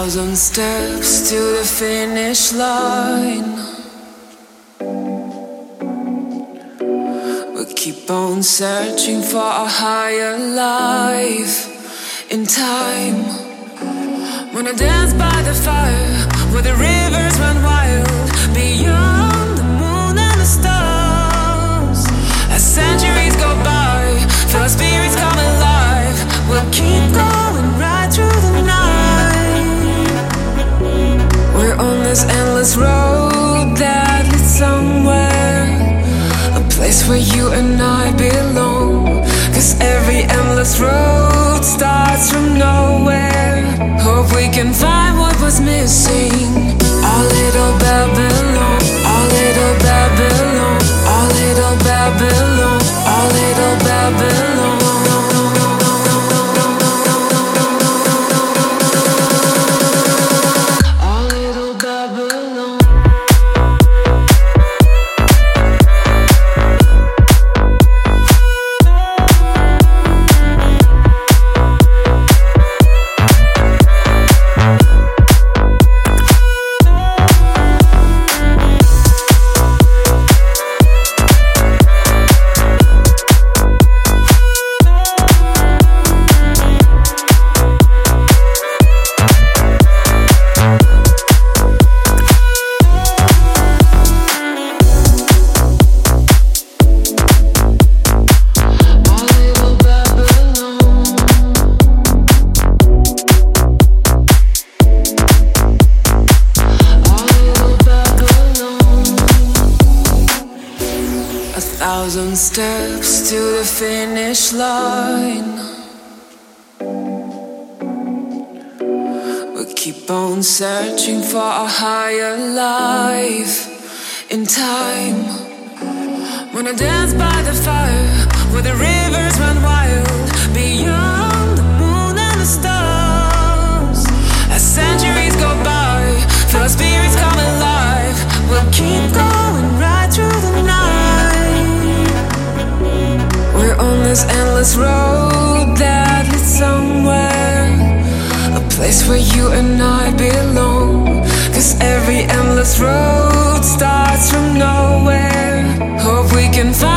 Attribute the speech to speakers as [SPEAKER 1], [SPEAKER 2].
[SPEAKER 1] thousand steps to the finish line. We keep on searching for a higher life in time. When I dance by the fire, where the rivers run wild, beyond this endless road that leads somewhere. A place where you and I belong. Cause every endless road starts from nowhere. Hope we can find what was missing. Thousand steps to the finish line. We keep on searching for a higher life in time. When I dance by the fire, where the rivers run wild, endless road that leads somewhere. A place where you and I belong. Cause every endless road starts from nowhere. Hope we can find.